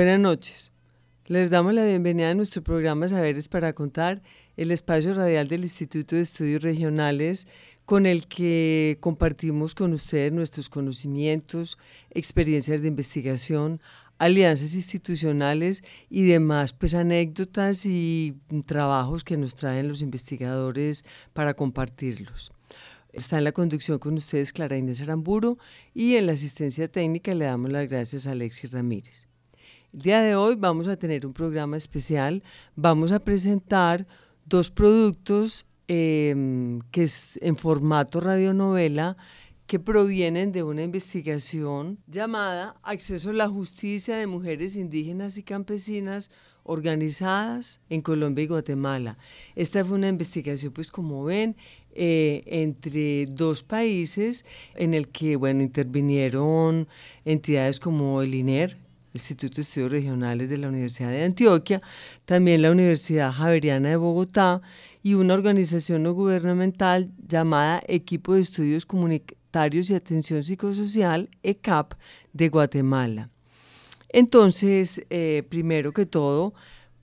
Buenas noches. Les damos la bienvenida a nuestro programa Saberes para Contar, el espacio radial del Instituto de Estudios Regionales con el que compartimos con ustedes nuestros conocimientos, experiencias de investigación, alianzas institucionales y demás pues anécdotas y trabajos que nos traen los investigadores para compartirlos. Está en la conducción con ustedes Clara Inés Aramburo y en la asistencia técnica le damos las gracias a Alexis Ramírez. El día de hoy vamos a tener un programa especial. Vamos a presentar dos productos eh, que es en formato radionovela que provienen de una investigación llamada Acceso a la Justicia de Mujeres Indígenas y Campesinas organizadas en Colombia y Guatemala. Esta fue una investigación, pues como ven, eh, entre dos países en el que, bueno, intervinieron entidades como el INER, Instituto de Estudios Regionales de la Universidad de Antioquia, también la Universidad Javeriana de Bogotá y una organización no gubernamental llamada Equipo de Estudios Comunitarios y Atención Psicosocial, ECAP, de Guatemala. Entonces, eh, primero que todo,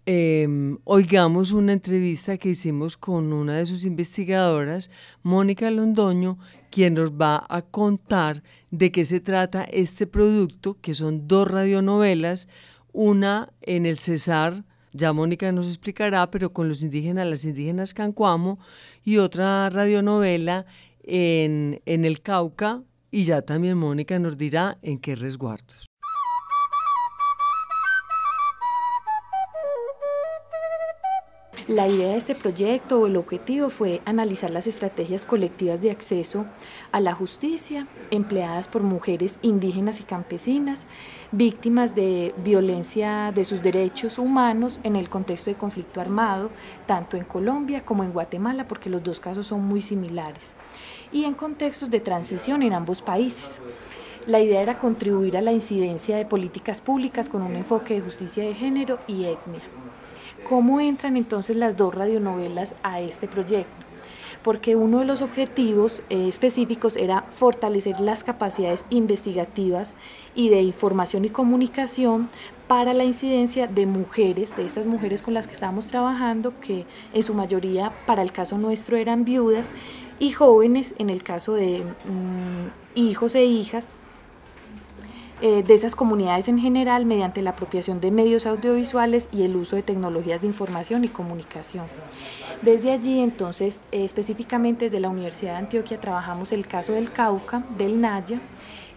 eh, oigamos una entrevista que hicimos con una de sus investigadoras, Mónica Londoño, quien nos va a contar de qué se trata este producto, que son dos radionovelas, una en el Cesar, ya Mónica nos explicará, pero con los indígenas, las indígenas Cancuamo, y otra radionovela en, en el Cauca, y ya también Mónica nos dirá en qué resguardos. La idea de este proyecto o el objetivo fue analizar las estrategias colectivas de acceso a la justicia empleadas por mujeres indígenas y campesinas, víctimas de violencia de sus derechos humanos en el contexto de conflicto armado, tanto en Colombia como en Guatemala, porque los dos casos son muy similares, y en contextos de transición en ambos países. La idea era contribuir a la incidencia de políticas públicas con un enfoque de justicia de género y etnia. ¿Cómo entran entonces las dos radionovelas a este proyecto? Porque uno de los objetivos eh, específicos era fortalecer las capacidades investigativas y de información y comunicación para la incidencia de mujeres, de estas mujeres con las que estábamos trabajando, que en su mayoría para el caso nuestro eran viudas, y jóvenes en el caso de mm, hijos e hijas eh, de esas comunidades en general mediante la apropiación de medios audiovisuales y el uso de tecnologías de información y comunicación. Desde allí, entonces, eh, específicamente desde la Universidad de Antioquia trabajamos el caso del Cauca, del Naya,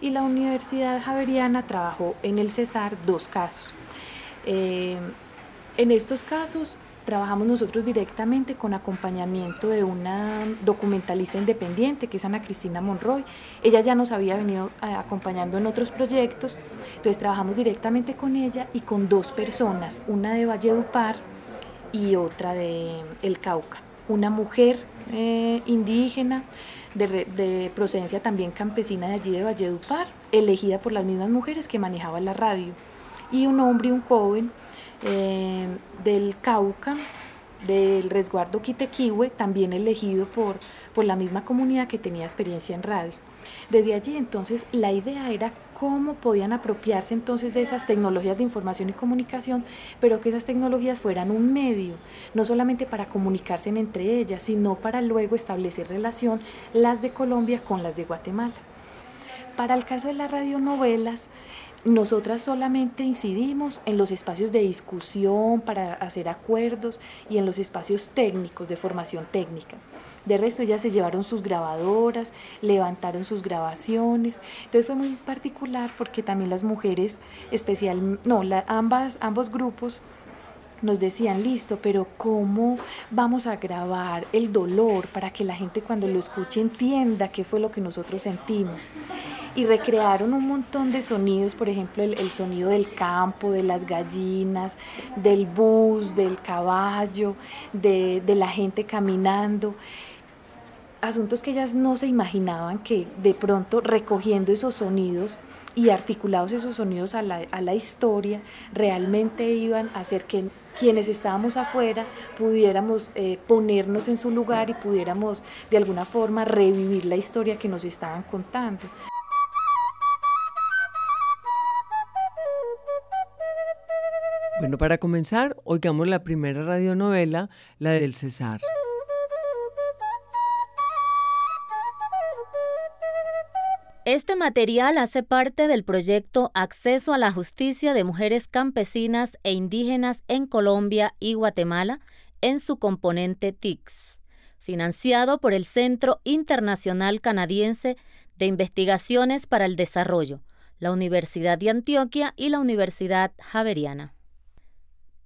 y la Universidad Javeriana trabajó en el Cesar dos casos. Eh, en estos casos trabajamos nosotros directamente con acompañamiento de una documentalista independiente que es Ana Cristina Monroy. Ella ya nos había venido eh, acompañando en otros proyectos, entonces trabajamos directamente con ella y con dos personas, una de Valledupar y otra de El Cauca. Una mujer eh, indígena de, de, procedencia también campesina de allí de Valledupar, elegida por las mismas mujeres que manejaba la radio, y un hombre un joven eh, del Cauca, del resguardo Quitequihue, también elegido por, por la misma comunidad que tenía experiencia en radio. Desde allí entonces la idea era cómo podían apropiarse entonces de esas tecnologías de información y comunicación, pero que esas tecnologías fueran un medio, no solamente para comunicarse entre ellas, sino para luego establecer relación las de Colombia con las de Guatemala. Para el caso de las radionovelas, nosotras solamente incidimos en los espacios de discusión para hacer acuerdos y en los espacios técnicos de formación técnica. De resto, ellas se llevaron sus grabadoras, levantaron sus grabaciones. Entonces fue muy particular porque también las mujeres, especial, no, ambas, ambos grupos nos decían, listo, pero ¿cómo vamos a grabar el dolor para que la gente cuando lo escuche entienda qué fue lo que nosotros sentimos? Y recrearon un montón de sonidos, por ejemplo, el, sonido del campo, de las gallinas, del bus, del caballo, de, de la gente caminando asuntos que ellas no se imaginaban que de pronto recogiendo esos sonidos y articulados esos sonidos a la, a la historia, realmente iban a hacer que quienes estábamos afuera pudiéramos eh, ponernos en su lugar y pudiéramos de alguna forma revivir la historia que nos estaban contando. Bueno, para comenzar, oigamos la primera radionovela, la del César. Este material hace parte del proyecto Acceso a la Justicia de Mujeres Campesinas e Indígenas en Colombia y Guatemala en su componente TICS, financiado por el Centro Internacional Canadiense de Investigaciones para el Desarrollo, la Universidad de Antioquia y la Universidad Javeriana.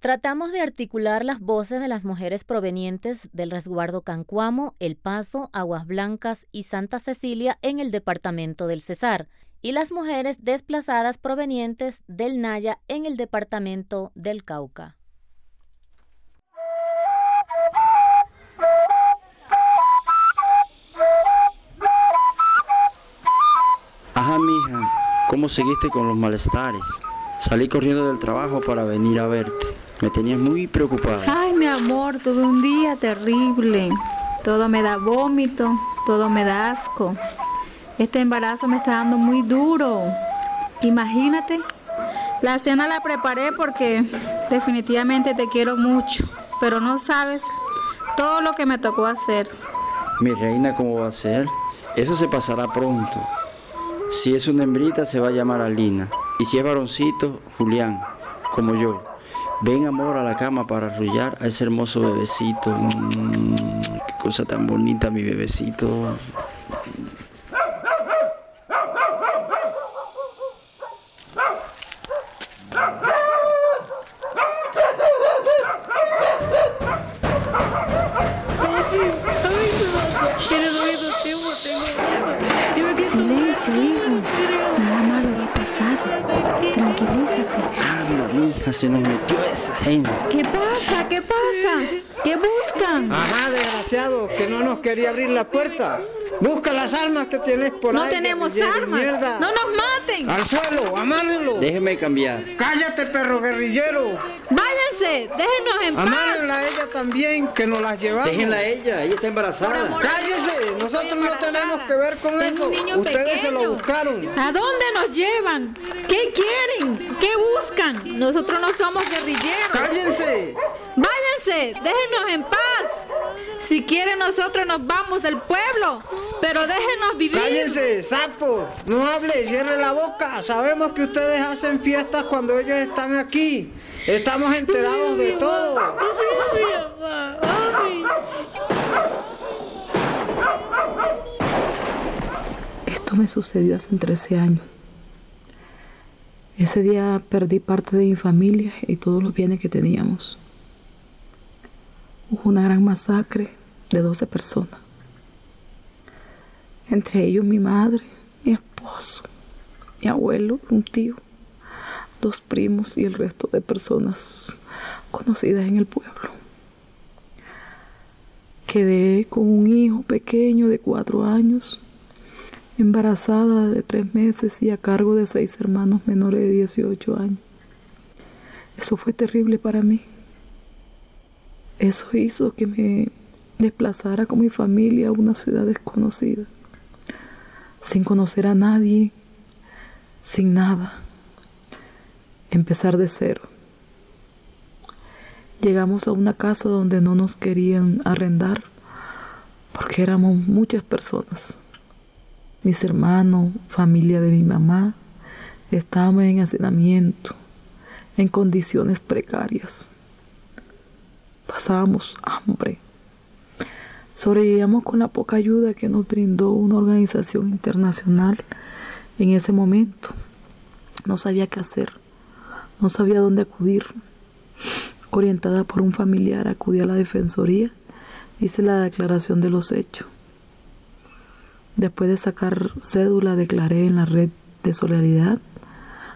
Tratamos de articular las voces de las mujeres provenientes del resguardo Cancuamo, El Paso, Aguas Blancas y Santa Cecilia en el departamento del Cesar, y las mujeres desplazadas provenientes del Naya en el departamento del Cauca. Ajá, mija, ¿cómo seguiste con los malestares? Salí corriendo del trabajo para venir a verte. Me tenías muy preocupada. Ay, mi amor, tuve un día terrible. Todo me da vómito, todo me da asco. Este embarazo me está dando muy duro. Imagínate. La cena la preparé porque definitivamente te quiero mucho, pero no sabes todo lo que me tocó hacer. Mi reina, ¿cómo va a ser? Eso se pasará pronto. Si es una hembrita, se va a llamar Alina. Y si es varoncito, Julián, como yo. Ven amor a la cama para arrullar a ese hermoso bebecito. Mm, qué cosa tan bonita mi bebecito. se nos metió esa gente. ¿Qué pasa? ¿Qué pasa? ¿Qué buscan? Ajá, desgraciado, que no nos quería abrir la puerta. Busca las armas que tienes por ahí. No tenemos armas. No nos maten. Al suelo, amárrenlo. Déjeme cambiar. Cállate, perro guerrillero. Váyanse, déjenos en paz. Amárrenla a ella también, que nos las llevamos. Déjenla a ella, ella está embarazada. Cállese, nosotros no tenemos que ver con eso. Ustedes se lo buscaron. ¿A dónde nos llevan? ¿Qué quieren? ¿Qué buscan? Nosotros no somos guerrilleros. Cállense. Váyanse, déjenos en paz. Si quieren nosotros nos vamos del pueblo, pero déjenos vivir. Cállense, sapo. No hable, cierre la boca. Sabemos que ustedes hacen fiestas cuando ellos están aquí. Estamos enterados de todo. Esto me sucedió hace 13 años. Ese día perdí parte de mi familia y todos los bienes que teníamos. Hubo una gran masacre de 12 personas. Entre ellos mi madre, mi esposo, mi abuelo, un tío, dos primos y el resto de personas conocidas en el pueblo. Quedé con un hijo pequeño de cuatro años embarazada de tres meses y a cargo de seis hermanos menores de 18 años. Eso fue terrible para mí. Eso hizo que me desplazara con mi familia a una ciudad desconocida, sin conocer a nadie, sin nada, empezar de cero. Llegamos a una casa donde no nos querían arrendar porque éramos muchas personas mis hermanos, familia de mi mamá, Estábamos en hacinamiento, en condiciones precarias. Pasábamos hambre. Sobrevivíamos con la poca ayuda que nos brindó una organización internacional en ese momento. No sabía qué hacer, no sabía dónde acudir. Orientada por un familiar, acudí a la defensoría, hice la declaración de los hechos. Después de sacar cédula, declaré en la red de solidaridad.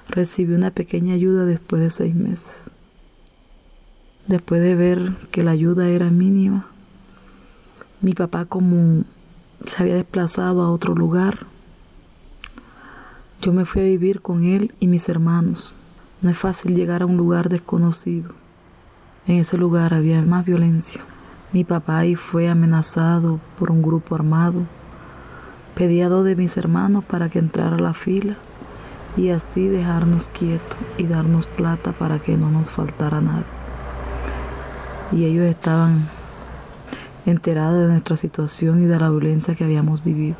Recibí una pequeña ayuda después de seis meses. Después de ver que la ayuda era mínima, mi papá como se había desplazado a otro lugar, yo me fui a vivir con él y mis hermanos. No es fácil llegar a un lugar desconocido. En ese lugar había más violencia. Mi papá ahí fue amenazado por un grupo armado. Pedí a dos de mis hermanos para que entrara a la fila y así dejarnos quietos y darnos plata para que no nos faltara nada. Y ellos estaban enterados de nuestra situación y de la violencia que habíamos vivido.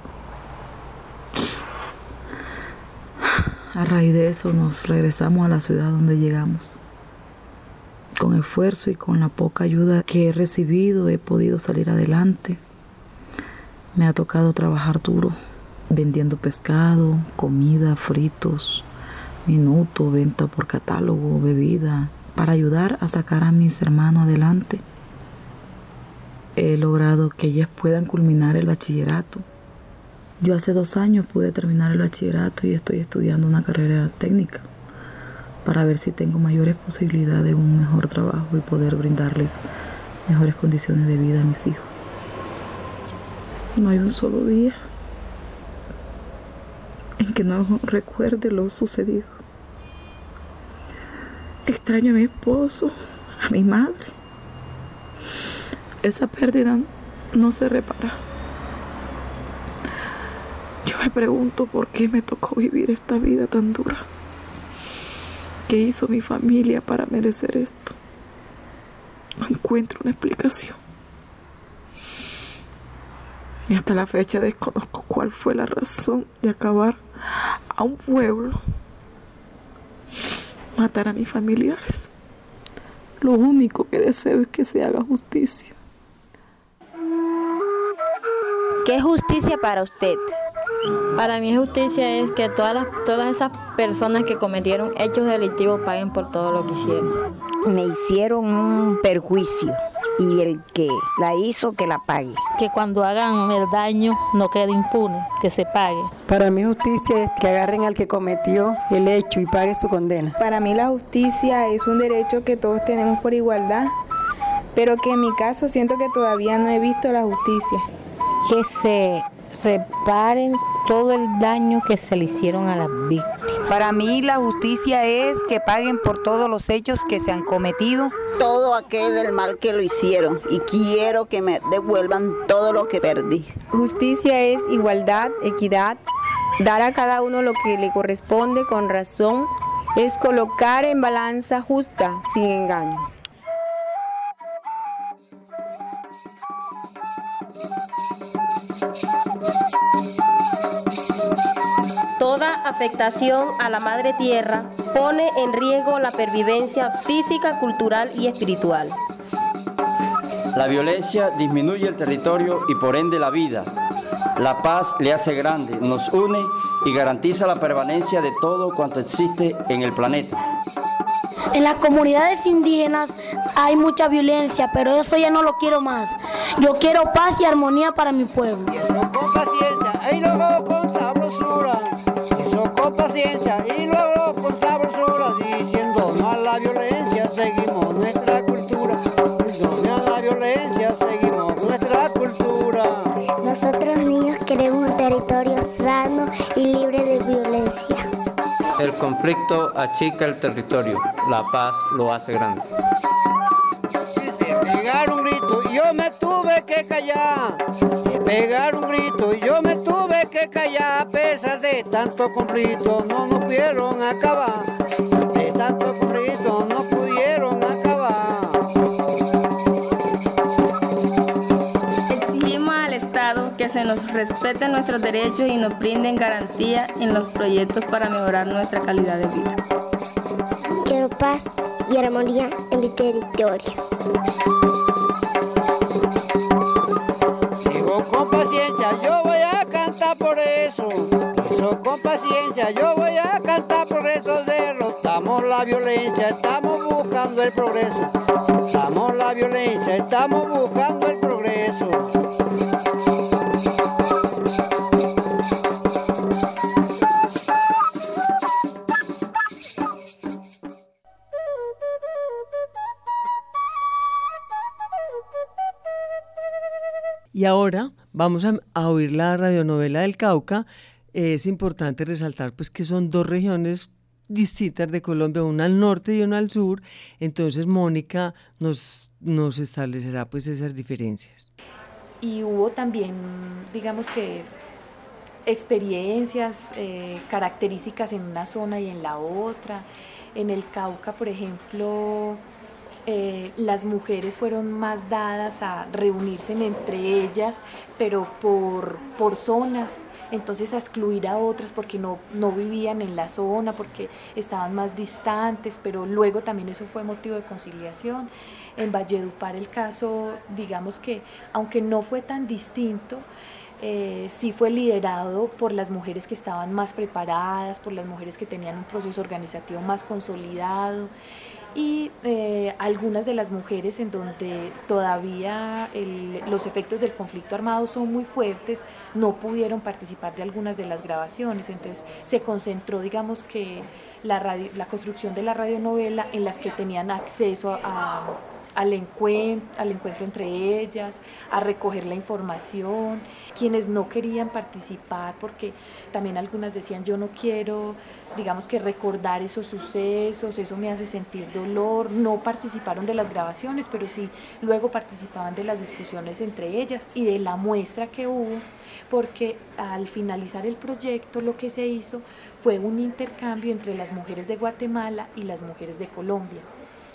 A raíz de eso nos regresamos a la ciudad donde llegamos. Con esfuerzo y con la poca ayuda que he recibido he podido salir adelante. Me ha tocado trabajar duro, vendiendo pescado, comida, fritos, minuto, venta por catálogo, bebida, para ayudar a sacar a mis hermanos adelante. He logrado que ellas puedan culminar el bachillerato yo hace dos años pude terminar el bachillerato y estoy estudiando una carrera técnica para ver si tengo mayores posibilidades de un mejor trabajo y poder brindarles mejores condiciones de vida a mis hijos. No hay un solo día en que no recuerde lo sucedido. Extraño a mi esposo, a mi madre. Esa pérdida no se repara. Yo me pregunto por qué me tocó vivir esta vida tan dura. ¿Qué hizo mi familia para merecer esto? No encuentro una explicación. Y hasta la fecha desconozco cuál fue la razón de acabar a un pueblo, matar a mis familiares. Lo único que deseo es que se haga justicia. ¿Qué justicia para usted? Para mí justicia es que todas, las, todas esas personas que cometieron hechos delictivos paguen por todo lo que hicieron. Me hicieron un perjuicio y el que la hizo que la pague. Que cuando hagan el daño no quede impune, que se pague. Para mí justicia es que agarren al que cometió el hecho y pague su condena. Para mí la justicia es un derecho que todos tenemos por igualdad, pero que en mi caso siento que todavía no he visto la justicia. Que se reparen todo el daño que se le hicieron a las víctimas. Para mí la justicia es que paguen por todos los hechos que se han cometido. Todo aquel del mal que lo hicieron y quiero que me devuelvan todo lo que perdí. Justicia es igualdad, equidad, dar a cada uno lo que le corresponde con razón, es colocar en balanza justa, sin engaño. Toda afectación a la madre tierra pone en riesgo la pervivencia física, cultural y espiritual. La violencia disminuye el territorio y por ende la vida. La paz le hace grande, nos une y garantiza la permanencia de todo cuanto existe en el planeta. En las comunidades indígenas hay mucha violencia, pero eso ya no lo quiero más. Yo quiero paz y armonía para mi pueblo. Y luego con sabrosura. Diciendo no a la violencia, seguimos nuestra cultura. No a la violencia, seguimos nuestra cultura. Nosotros niños queremos un territorio sano y libre de violencia. El conflicto achica el territorio, la paz lo hace grande. Pegar un grito y yo me tuve que callar. Pegar un grito y yo me tuve que callar. A pesar de tanto conflicto no nos pudieron acabar. De tanto conflicto no pudieron acabar. Exigimos al Estado que se nos respeten nuestros derechos y nos brinden garantía en los proyectos para mejorar nuestra calidad de vida. Quiero paz y armonía en mi territorio. Con paciencia, yo voy a cantar por eso. Derrotamos la violencia, estamos buscando el progreso. Estamos la violencia, estamos buscando el progreso. Y ahora vamos a oír la radionovela del Cauca. Es importante resaltar pues que son dos regiones distintas de Colombia, una al norte y una al sur. Entonces Mónica nos, nos establecerá pues esas diferencias. Y hubo también, digamos que, experiencias, eh, características en una zona y en la otra. En el Cauca, por ejemplo, eh, las mujeres fueron más dadas a reunirse entre ellas, pero por, por zonas, entonces a excluir a otras porque no, no vivían en la zona, porque estaban más distantes, pero luego también eso fue motivo de conciliación. En Valledupar el caso, digamos que aunque no fue tan distinto, eh, sí fue liderado por las mujeres que estaban más preparadas, por las mujeres que tenían un proceso organizativo más consolidado y eh, algunas de las mujeres en donde todavía los efectos del conflicto armado son muy fuertes, no pudieron participar de algunas de las grabaciones, entonces se concentró, digamos que la, radio- la construcción de la radionovela en las que tenían acceso a- al, encuentro, al encuentro entre ellas, a recoger la información, quienes no querían participar, porque también algunas decían yo no quiero, digamos que recordar esos sucesos, eso me hace sentir dolor, no participaron de las grabaciones, pero sí luego participaban de las discusiones entre ellas y de la muestra que hubo porque al finalizar el proyecto lo que se hizo fue un intercambio entre las mujeres de Guatemala y las mujeres de Colombia.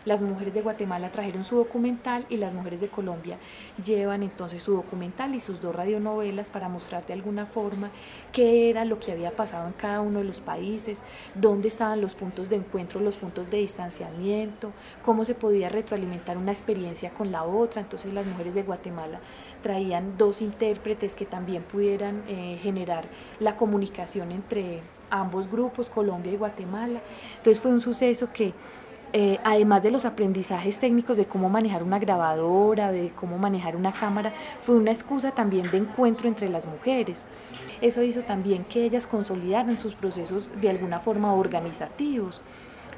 Las mujeres de Guatemala trajeron su documental y las mujeres de Colombia llevan entonces su documental y sus dos radionovelas para mostrar de alguna forma qué era lo que había pasado en cada uno de los países, dónde estaban los puntos de encuentro, los puntos de distanciamiento, cómo se podía retroalimentar una experiencia con la otra. Entonces las mujeres de Guatemala traían dos intérpretes que también pudieran eh, generar la comunicación entre ambos grupos, Colombia y Guatemala. Entonces fue un suceso que eh, además de los aprendizajes técnicos de cómo manejar una grabadora, de cómo manejar una cámara, fue una excusa también de encuentro entre las mujeres. Eso hizo también que ellas consolidaran sus procesos de alguna forma organizativos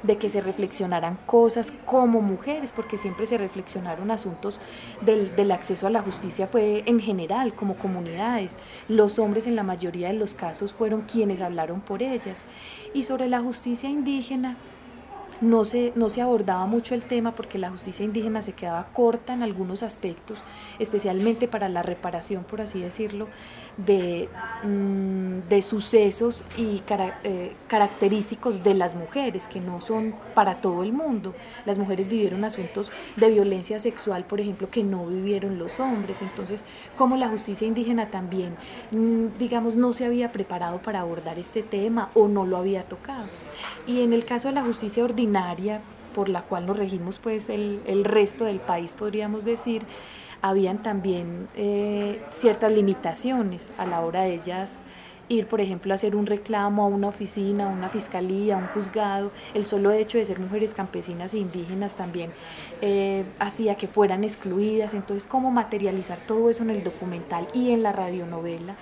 de que se reflexionaran cosas como mujeres, porque siempre se reflexionaron asuntos del, del, acceso a la justicia fue en general, como comunidades. Los hombres en la mayoría de los casos fueron quienes hablaron por ellas. Y sobre la justicia indígena, no se, no se abordaba mucho el tema porque la justicia indígena se quedaba corta en algunos aspectos, especialmente para la reparación, por así decirlo, de, mmm, de sucesos y cara, eh, característicos de las mujeres, que no son para todo el mundo. Las mujeres vivieron asuntos de violencia sexual, por ejemplo, que no vivieron los hombres. Entonces, como la justicia indígena también, mmm, digamos, no se había preparado para abordar este tema o no lo había tocado. Y en el caso de la justicia ordinaria, por la cual nos regimos pues el, el resto del país, podríamos decir, habían también eh, ciertas limitaciones a la hora de ellas ir, por ejemplo, a hacer un reclamo a una oficina, a una fiscalía, a un juzgado. El solo hecho de ser mujeres campesinas e indígenas también eh, hacía que fueran excluidas. Entonces, ¿cómo materializar todo eso en el documental y en la radionovela?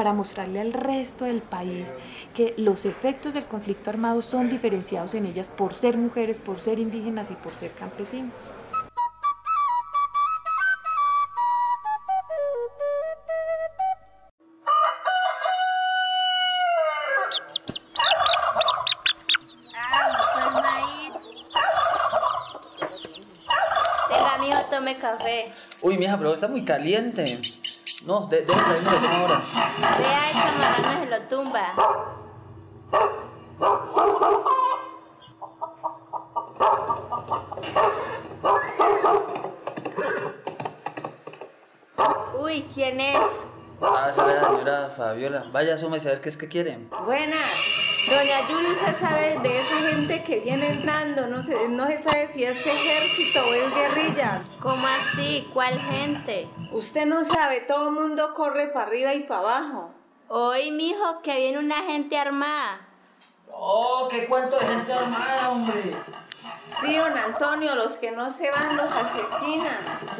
Para mostrarle al resto del país que los efectos del conflicto armado son diferenciados en ellas por ser mujeres, por ser indígenas y por ser campesinas. Tenga, mijo, tome café. Uy, mija, pero está muy caliente. No, de, déjame ahí, me ahora. Vea, esa marana se lo tumba. Uy, ¿quién es? Ah, sale la señora Fabiola. Vaya, súmese a ver qué es que quieren. Buenas. Doña Yuri, usted sabe de esa gente que viene entrando, no se, no se sabe si es ejército o es guerrilla. ¿Cómo así? ¿Cuál gente? Usted no sabe, todo el mundo corre para arriba y para abajo. Hoy, mijo, que viene una gente armada. Oh, qué cuento de gente armada, hombre. Sí, don Antonio, los que no se van los asesinan.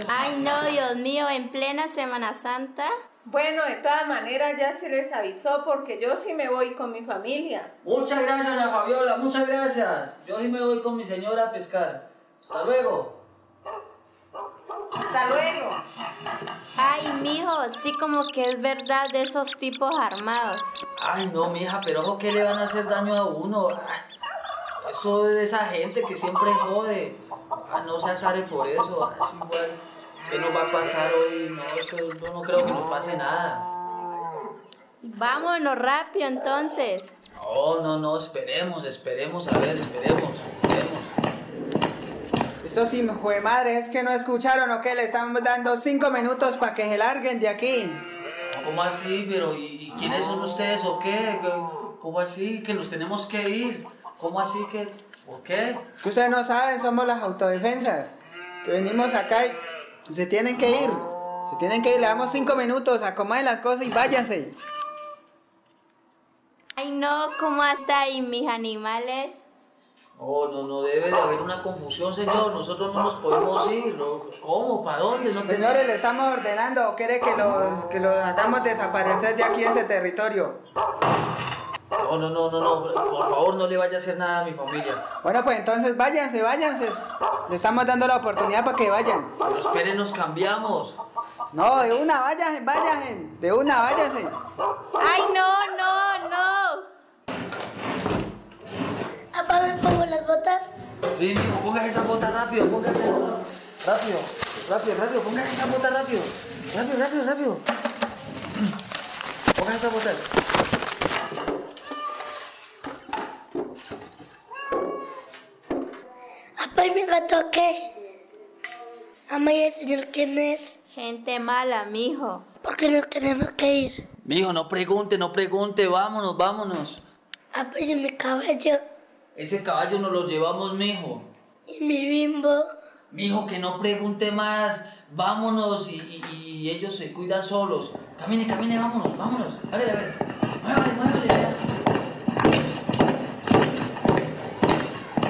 Ay, no, Dios mío, en plena Semana Santa. Bueno, de todas maneras ya se les avisó porque yo sí me voy con mi familia. Muchas gracias, doña Fabiola, muchas gracias. Yo sí me voy con mi señora a pescar. Hasta luego. Hasta luego. Ay, mijo, sí como que es verdad de esos tipos armados. Ay, no, mija, pero ojo que le van a hacer daño a uno. Ay, eso es de esa gente que siempre jode. Ah, no se asare por eso. Ah, es igual. ¿Qué nos va a pasar hoy? No, esto- yo no creo que nos pase nada. Vámonos rápido entonces. No, no, no, esperemos, esperemos, a ver, esperemos, esperemos. Esto sí, jue madre, es que no escucharon o qué, le estamos dando cinco minutos para que se larguen de aquí. ¿Cómo así? Pero, ¿y, y quiénes son ustedes o qué? ¿Cómo así? Que nos tenemos que ir. ¿Cómo así que? ¿Por qué? Es que ustedes no saben, somos las autodefensas. Que venimos acá y se tienen que ir. Se tienen que ir, le damos cinco minutos, acomoden las cosas y váyanse. Ay, no, ¿cómo hasta ahí, mis animales? No, no, no debe de haber una confusión, señor. Nosotros no nos podemos ir. ¿no? ¿Cómo? ¿Para dónde? No Señores, le estamos ordenando, ¿quiere que los, que los hagamos desaparecer de aquí, de ese territorio? No, no, no, no, no. Por favor, no le vaya a hacer nada a mi familia. Bueno, pues entonces váyanse, váyanse. Le estamos dando la oportunidad para que vayan. Pero esperen, nos cambiamos. No, de una, váyanse, váyanse. De una, váyanse. Ay, no, no, no. Papá, ¿me pongo las botas? Sí, mijo, póngase esa bota rápido, póngase. Rápido, rápido, rápido, póngase esa bota rápido. Rápido, rápido, rápido. Póngase esa bota. Papá, ¿y mi gato qué? Mamá, ¿y el señor quién es? Gente mala, mijo. ¿Por qué nos tenemos que ir? Mijo, no pregunte, no pregunte. Vámonos, vámonos. Papá, ¿y mi caballo? Ese caballo nos lo llevamos, mijo. ¿Y mi bimbo? Mijo, que no pregunte más. Vámonos y, y- y ellos se cuidan solos. Camine, camine, vámonos, vámonos. A ver, a ver. Muévale, muévale, vea.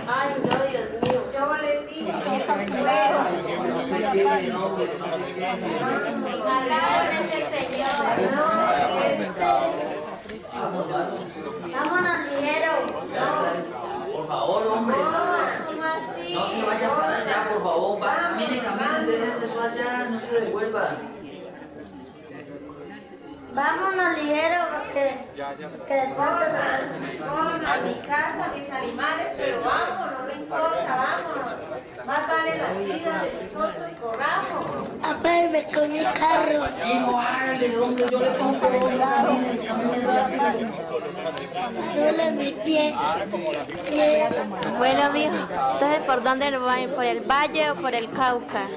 Ay, no, Dios mío. Yo les dije No se quede, no, que no se quede. Mataron a ese señor. Vámonos, ligero. Por favor, hombre. No se vaya para allá, por favor. Va, camine, camine, dejen eso allá, no se devuelvan. Vámonos, ligero, porque, porque después Corran a mi casa, mis animales, pero vámonos, no importa, vámonos. Más vale la vida de nosotros, corramos. Papá, me con mi carro. Hijo, hágale, hombre, yo le pongo, rápido. Duele mi pie. Bueno, mijo, entonces, ¿por dónde nos van? ¿Por el valle o por el Cauca?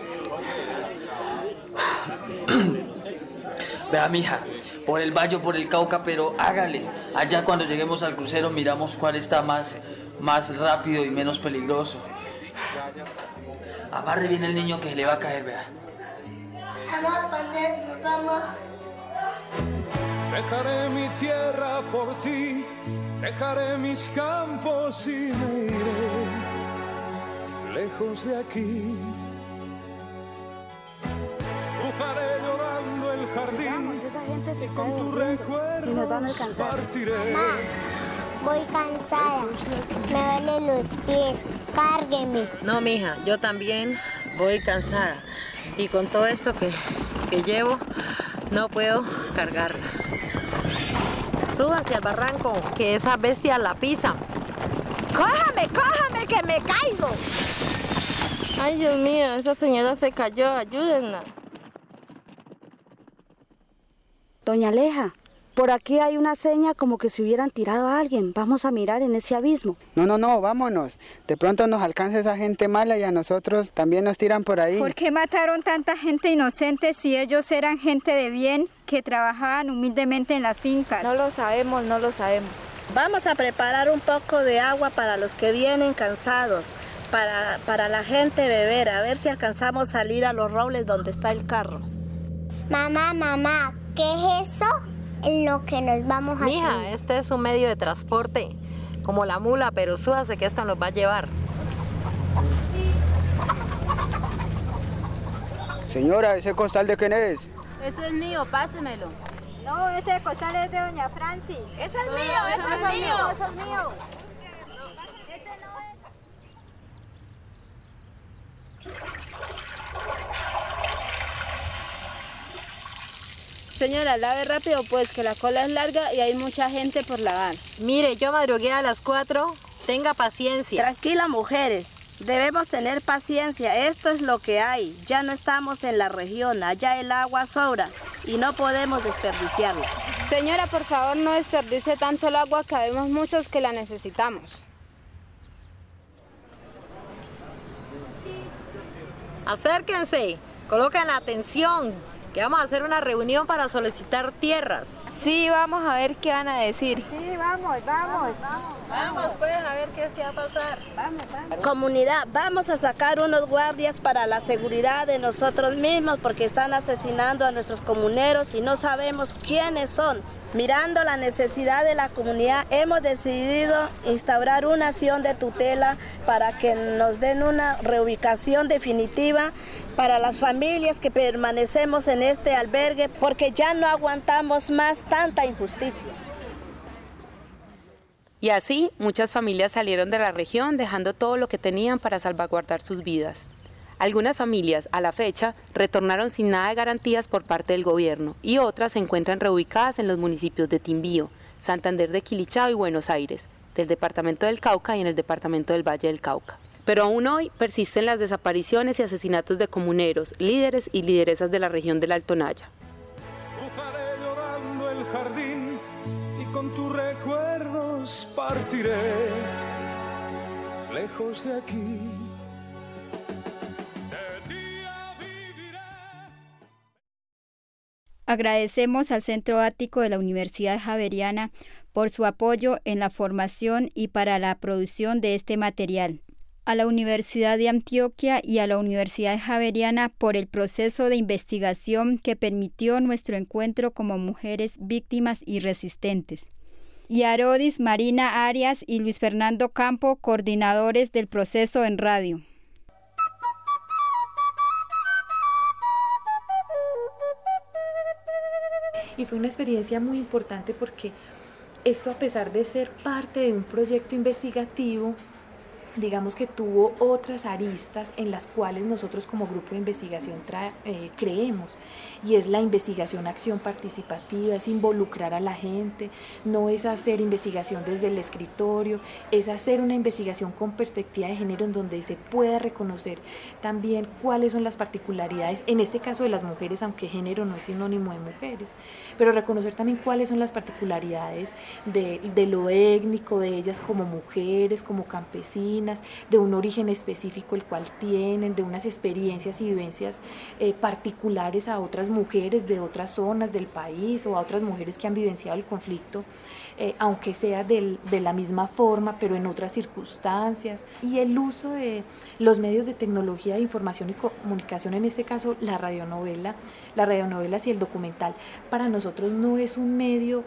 Vea, mija, por el valle, por el Cauca, pero hágale. Allá cuando lleguemos al crucero miramos cuál está más, más rápido y menos peligroso. Amarre bien el niño que se le va a caer, vea. Vamos a poner, nos vamos. Dejaré mi tierra por ti, dejaré mis campos y me iré lejos de aquí. Cruzaré llorando el jardín y con tu recuerdo partiré. Voy cansada. Me duelen los pies. Cárgueme. No, mija, yo también voy cansada. Y con todo esto que, que llevo, no puedo cargarla. Súbase al barranco, que esa bestia la pisa. ¡Cójame, cójame, que me caigo! Ay, Dios mío, esa señora se cayó, ayúdenla. Doña Aleja, Por aquí hay una seña como que si hubieran tirado a alguien. Vamos a mirar en ese abismo. No, no, no, vámonos. De pronto nos alcanza esa gente mala y a nosotros también nos tiran por ahí. ¿Por qué mataron tanta gente inocente si ellos eran gente de bien que trabajaban humildemente en las fincas? No lo sabemos, no lo sabemos. Vamos a preparar un poco de agua para los que vienen cansados, para, para la gente beber, a ver si alcanzamos a salir a los robles donde está el carro. Mamá, mamá, ¿qué es eso? En lo que nos vamos a Mija, subir. este es un medio de transporte, como la mula, pero súbase que esto nos va a llevar. Señora, ¿ese costal de quién es? Eso es mío, pásemelo. No, ese costal es de doña Franci. Ese es mío, ese es mío, ese es mío. Señora, lave rápido pues que la cola es larga y hay mucha gente por lavar. Mire, yo madrugué a las 4, tenga paciencia. Tranquila, mujeres. Debemos tener paciencia, esto es lo que hay. Ya no estamos en la región, allá el agua sobra y no podemos desperdiciarla. Señora, por favor no desperdicie tanto el agua que habemos muchos que la necesitamos. Acérquense, coloquen la atención, que vamos a hacer una reunión para solicitar tierras. Sí, vamos a ver qué van a decir. Sí, vamos, vamos. Vamos, pues, a ver qué, qué va a pasar. Vamos, vamos. Comunidad, vamos a sacar unos guardias para la seguridad de nosotros mismos porque están asesinando a nuestros comuneros y no sabemos quiénes son. Mirando la necesidad de la comunidad, hemos decidido instaurar una acción de tutela para que nos den una reubicación definitiva para las familias que permanecemos en este albergue porque ya no aguantamos más tanta injusticia. Y así muchas familias salieron de la región dejando todo lo que tenían para salvaguardar sus vidas. Algunas familias, a la fecha, retornaron sin nada de garantías por parte del gobierno y otras se encuentran reubicadas en los municipios de Timbío, Santander de Quilichao y Buenos Aires, del departamento del Cauca y en el departamento del Valle del Cauca. Pero aún hoy persisten las desapariciones y asesinatos de comuneros, líderes y lideresas de la región del Alto Naya. El jardín y con tus recuerdos partiré lejos de aquí. Agradecemos al Centro Ático de la Universidad Javeriana por su apoyo en la formación y para la producción de este material. A la Universidad de Antioquia y a la Universidad Javeriana por el proceso de investigación que permitió nuestro encuentro como mujeres víctimas y resistentes. Y a Arodis, Marina Arias y Luis Fernando Campo, coordinadores del proceso en radio. Y fue una experiencia muy importante porque esto a pesar de ser parte de un proyecto investigativo, digamos que tuvo otras aristas en las cuales nosotros como grupo de investigación eh, creemos y es la investigación acción participativa, es involucrar a la gente, no es hacer investigación desde el escritorio, es hacer una investigación con perspectiva de género en donde se pueda reconocer también cuáles son las particularidades, en este caso de las mujeres, aunque género no es sinónimo de mujeres, pero reconocer también cuáles son las particularidades de, de lo étnico de ellas como mujeres, como campesinas, de un origen específico el cual tienen, de unas experiencias y vivencias eh, particulares a otras mujeres de otras zonas del país o a otras mujeres que han vivenciado el conflicto. Eh, aunque sea de la misma forma, pero en otras circunstancias. Y el uso de los medios de tecnología de información y comunicación, en este caso la radionovela, las radionovelas y el documental, para nosotros no es un medio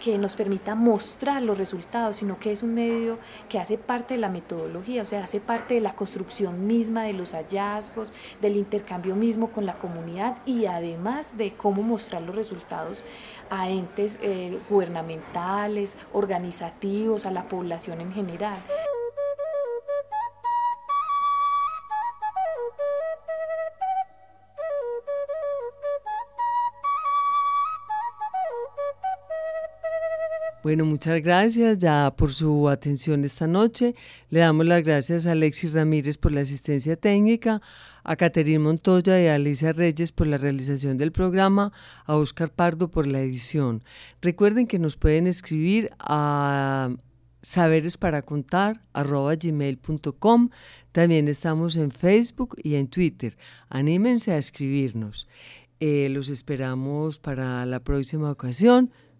que nos permita mostrar los resultados, sino que es un medio que hace parte de la metodología, o sea, hace parte de la construcción misma de los hallazgos, del intercambio mismo con la comunidad y además de cómo mostrar los resultados a entes eh, gubernamentales, organizativos, a la población en general. Bueno, muchas gracias ya por su atención esta noche. Le damos las gracias a Alexis Ramírez por la asistencia técnica, a Caterín Montoya y a Alicia Reyes por la realización del programa, a Oscar Pardo por la edición. Recuerden que nos pueden escribir a saberesparacontar.gmail.com. También estamos en Facebook y en Twitter. Anímense a escribirnos. Eh, los esperamos para la próxima ocasión.